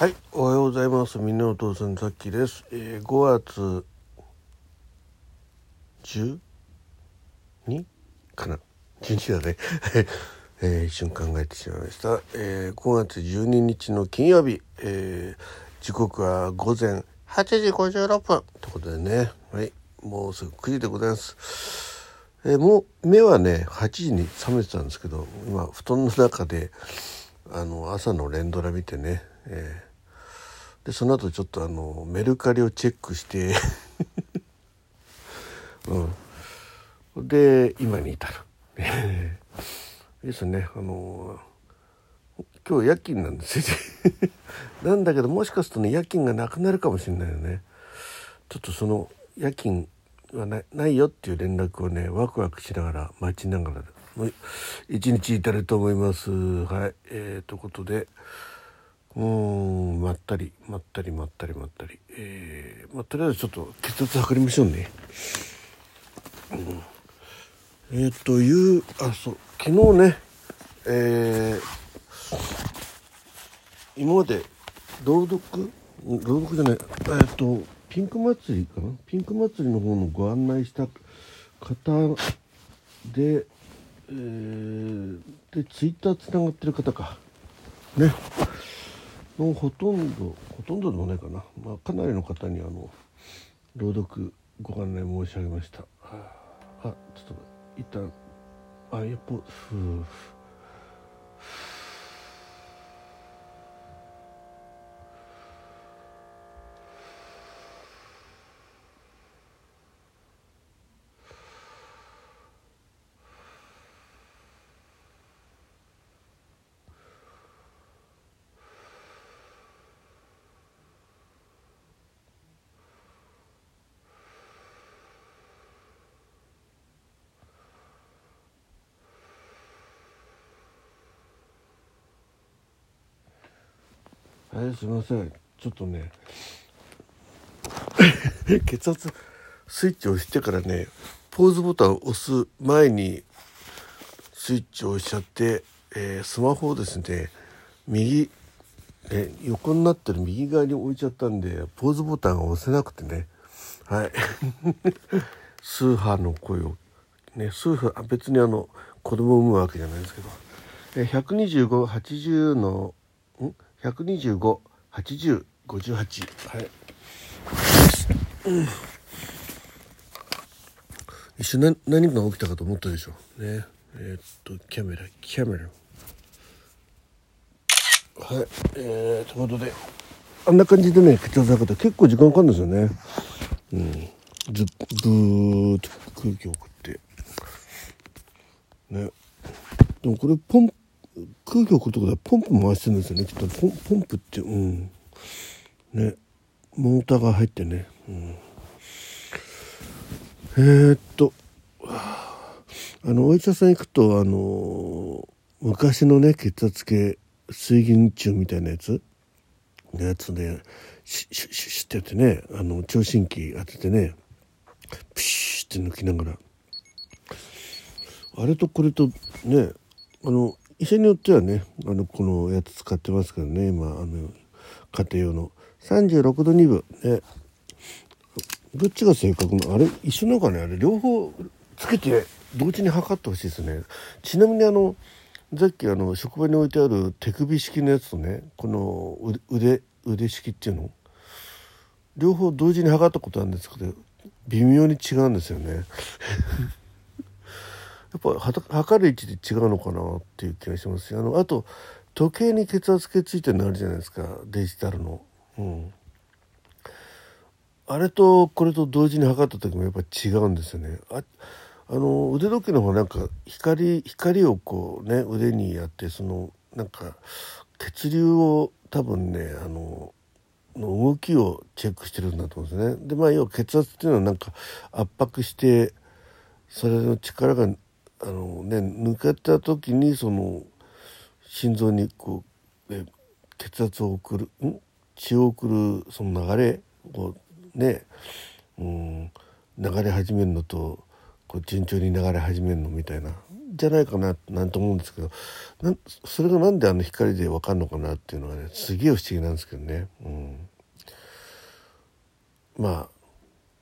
はい、おはようございます。みんなお父さんザッキーです。えー、5月12かな？12だね。えー、一瞬考えてしまいました。えー、5月12日の金曜日、えー、時刻は午前8時56分ということでね、はい、もうすぐ9時でございます。えー、もう目はね8時に覚めてたんですけど今布団の中であの朝の連ドラ見てね、えー、でその後ちょっとあのメルカリをチェックして、うん、で今に至る。ですね。あの今日夜勤なんですよ。なんだけどもしかするとね夜勤がなくなるかもしれないよね。ちょっとその夜勤はないよっていう連絡をねワクワクしながら待ちながら一日いたると思います。はい。えー、ということでうんまったりまったりまったりまったり。えー、まあとりあえずちょっと血圧測りましょうね、うん、えっ、ー、というあそう昨日ねえー、今まで朗読？朗読じゃない。えっ、とピンク祭りかな？ピンク祭りの方のご案内した方で、えー、でツイッターつながってる方か。ね。のほとんどほとんどでもないかな、まあ、かなりの方にあの朗読ご案内申し上げました。あちょっと一旦あやっぱふうはいすみません。ちょっとね。血圧スイッチを押してからねポーズボタンを押す前にスイッチを押しちゃって、えー、スマホをですね右、え横になってる右側に置いちゃったんでポーズボタンが押せなくてね。はい。スーハーの声をねスーハー別にあの子供を産むわけじゃないですけど、えー、12580の1258058はい、うん、一瞬何何が起きたかと思ったでしょう。ね。えー、っとキャメラキャメラ。はい。えー、ということで。あんな感じでね血圧測って結構時間かかるんですよね。うん。ずブーっと空気を送って。ね。でもこれポン空気を送るとこでポンプ回してるんですよね。きっとポンポンプってうん。ね。モーターが入ってね、うん、えー、っと。あのお医者さん行くとあの昔のね血圧計水銀柱みたいなやつ。のやつでシュシュシュシュってやってね。あの聴診器当ててね。プシュって抜きながら。あれとこれとね。あの医者によってはねあのこのやつ使ってますけどね今あの家庭用の。36度2分。ねどっちが正確なあれ？一緒なのかねあれ？両方つけて同時に測ってほしいですね。ちなみにあのさっきあの職場に置いてある手首式のやつとねこの腕腕式っていうの。両方同時に測ったことあるんですけど微妙に違うんですよね。やっぱ測る位置で違うのかなっていう気がしますあのあと時計に血圧計ついてるのあるじゃないですかデジタルの。うん、あれとこれと同時に測った時もやっぱ違うんですよね。ああの腕時計の方がなんか光光をこうね腕にやってそのなんか血流を多分ねあのの動きをチェックしてるんだと思うんですね。でまあ要は血圧っていうのはなんか圧迫してそれの力があのね抜けた時にその心臓にこう、ね、血圧を送るん？血を送るその流れをね、うん、流れ始めるのとこう順調に流れ始めるのみたいなじゃないかななんて思うんですけどなそれが何であの光で分かるのかなっていうのがねすげえ不思議なんですけどね。うん、まあ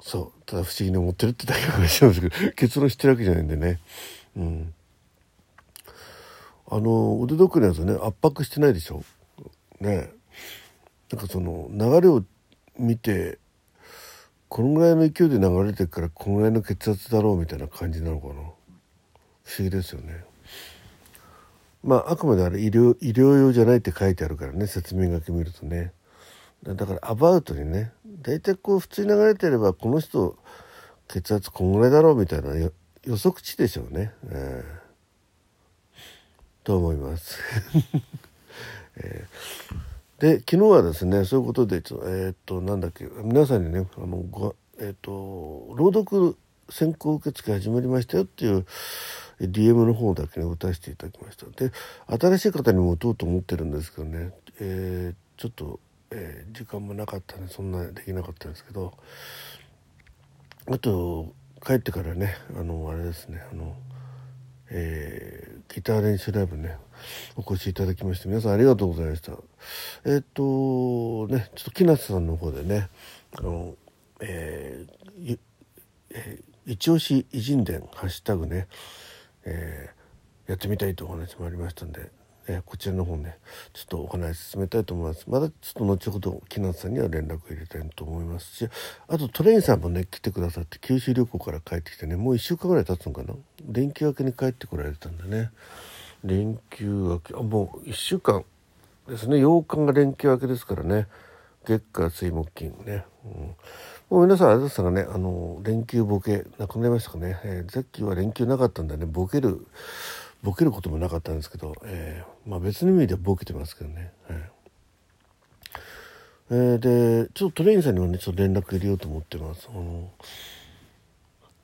そうただ不思議に思ってるってだけの話なんですけど結論知ってるわけじゃないんでね。うん、あの腕時計のやつね圧迫してないでしょ？ね。なんかその流れを見てこのぐらいの勢いで流れてるからこのぐらいの血圧だろうみたいな感じなのかな？不思議ですよね。まああくまであれ医療医療用じゃないって書いてあるからね説明書き見るとね。だからアバウトにね大体こう普通に流れてればこの人血圧こんぐらいだろうみたいな予測値でしょうね、えー、と思います、えーで昨日はですねそういうことでえー、っとなんだっけ皆さんにねあのご、えー、っと朗読先行受付始まりましたよっていう DM の方だけね打たせていただきました。で新しい方にも打とうと思ってるんですけどね、えー、ちょっと、え時間もなかったんでそんなできなかったんですけどあと帰ってからねあのあれですねあのえー、ギター練習ライブねお越しいただきまして皆さんありがとうございました。えっ、とねちょっと木梨さんの方でねあのえー、えー、一押し偉人伝ハッシュタグね、えー、やってみたいというお話もありましたんでえー、こちらの方ねちょっとお話進めたいと思います。まだちょっと後ほど木夏さんには連絡入れたいと思いますしあとトレインさんもね来てくださって九州旅行から帰ってきてねもう1週間ぐらい経つのかな？連休明けに帰ってこられたんでね。連休明けあもう1週間ですね。8日が連休明けですからね。月下水木金ね、うん、もう皆さんあれですかねあの連休ボケなくなりましたかね、えー、さっきは連休なかったんでね。ボケるボケることもなかったんですけど、えー、まあ、別の意味でボケてますけどね、はい。えー、でちょっとトレインさんにもねちょっと連絡入れようと思ってます。あの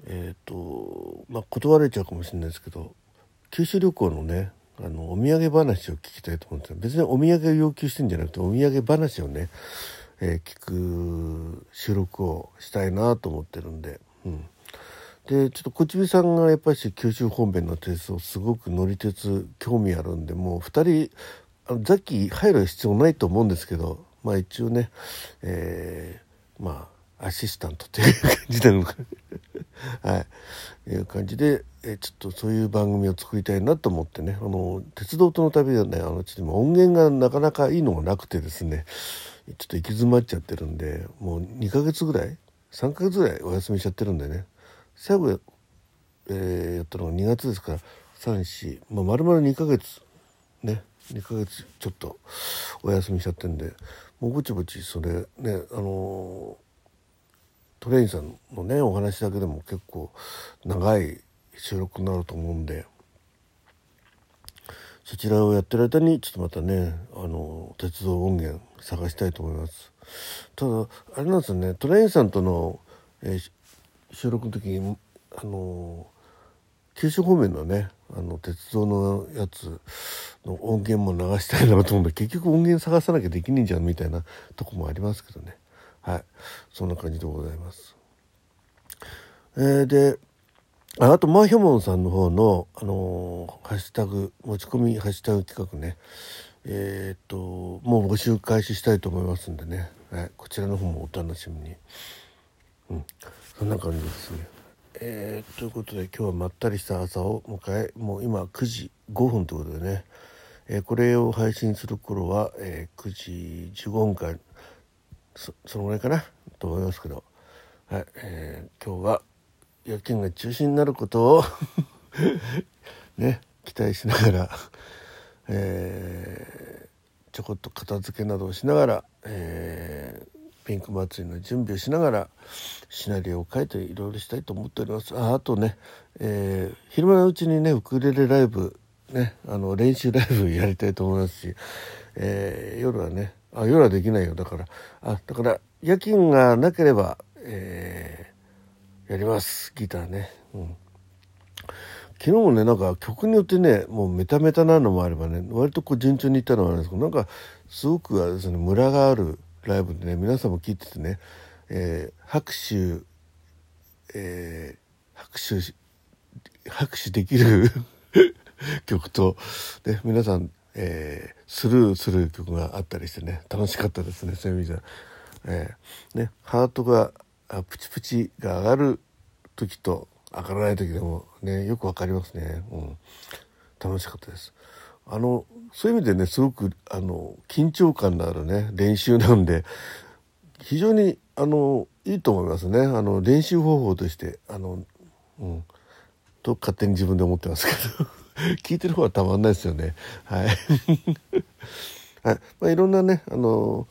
えっ、ー、とまあ断れちゃうかもしれないですけど九州旅行のねあのお土産話を聞きたいと思うんです。別にお土産を要求してんじゃなくてお土産話をね、えー、聞く収録をしたいなと思ってるんで、うん、でちょっとこちびさんがやっぱり九州方面の鉄道すごく乗り鉄興味あるんでもう2人あのザッキー入る必要ないと思うんですけどまあ一応ね、えー、まあアシスタントっていう感じなのか。はい。いう感じで、えー、ちょっとそういう番組を作りたいなと思ってねあの鉄道との旅でねあのちょっと音源がなかなかいいのがなくてですねちょっと行き詰まっちゃってるんでもう2ヶ月ぐらい3ヶ月ぐらいお休みしちゃってるんでね。最後、えー、やったのが2月ですから34、まあ、丸々2ヶ月ね2ヶ月ちょっとお休みしちゃってんでもうぼちぼちそれねあのトレインさんのねお話だけでも結構長い収録になると思うんでそちらをやってる間にちょっとまたねあの鉄道音源探したいと思います。ただあれなんですよねトレインさんとの、えー、収録の時にあの九州方面のねあの鉄道のやつの音源も流したいなと思うんで結局音源探さなきゃできねえじゃんみたいなとこもありますけどね。はい。そんな感じでございます。えー、であとマーヒョモンさんの方の、あのー、ハッシュタグ持ち込みハッシュタグ企画ね。えー、っともう募集開始したいと思いますんでね、はい、こちらの方もお楽しみに。うん。そんな感じですね。えー、ということで今日はまったりした朝を迎えもう今9時5分ということでね、えー、これを配信する頃は、えー、9時15分間そそのぐらいかなと思いますけど、はいえー、今日は夜勤が中止になることを ね期待しながら、えー、ちょこっと片付けなどをしながら、えーピンク祭りの準備をしながらシナリオを書いていろいろしたいと思っております。ああとね、えー、昼間のうちにねウクレレライブねあの練習ライブやりたいと思いますし、えー、夜はねあ夜はできないよ。だからあだから夜勤がなければ、えー、やります。ギターね。うん。昨日もねなんか曲によってねもうメタメタなのもあればね割とこう順調にいったのもあるんですけどなんかすごくですねムラがあるライブでね皆さんも聞いててね、えー、拍手、えー、拍手拍手できる 曲と、ね、皆さん、えー、スルーする曲があったりしてね楽しかったですねそういう意味じゃ、えー、ね、ハートがプチプチが上がる時と上がらない時でもねよくわかりますね、うん、楽しかったです。あのそういう意味でねすごくあの緊張感のあるね練習なんで非常にあのいいと思いますね。あの練習方法としてあの、うん、と勝手に自分で思ってますけど。聞いてる方はたまんないですよね。はい、はい。まあ、いろんなねあの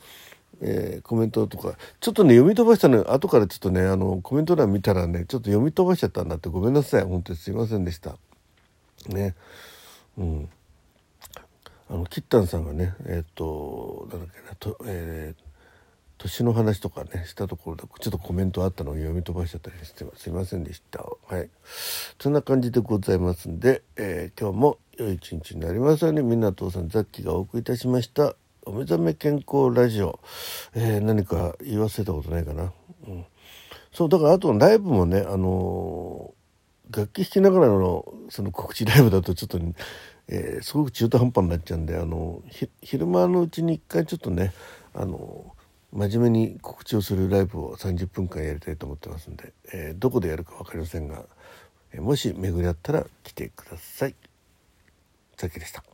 えー、コメントとかちょっとね読み飛ばしたの後からちょっとねあのコメント欄見たらねちょっと読み飛ばしちゃったんだってごめんなさい。本当にすいませんでした。ね。うん。あのキッタンさんがねえっ、ー、となんだっけなとえー年の話とかねしたところでちょっとコメントあったのを読み飛ばしちゃったりしてすいませんでした。はい。そんな感じでございますんで、えー、今日も良い一日になりますように。みんな父さんザッキがお送りいたしました。お目覚め健康ラジオ、えー、何か言い忘れたことないかな、うん、そうだからあとライブもねあのー、楽器弾きながらのその告知ライブだとちょっと、えー、すごく中途半端になっちゃうんであの昼間のうちに一回ちょっとねあの真面目に告知をするライブを30分間やりたいと思ってますんで、えー、どこでやるか分かりませんが、えー、もし巡り合ったら来てください。さっきでした。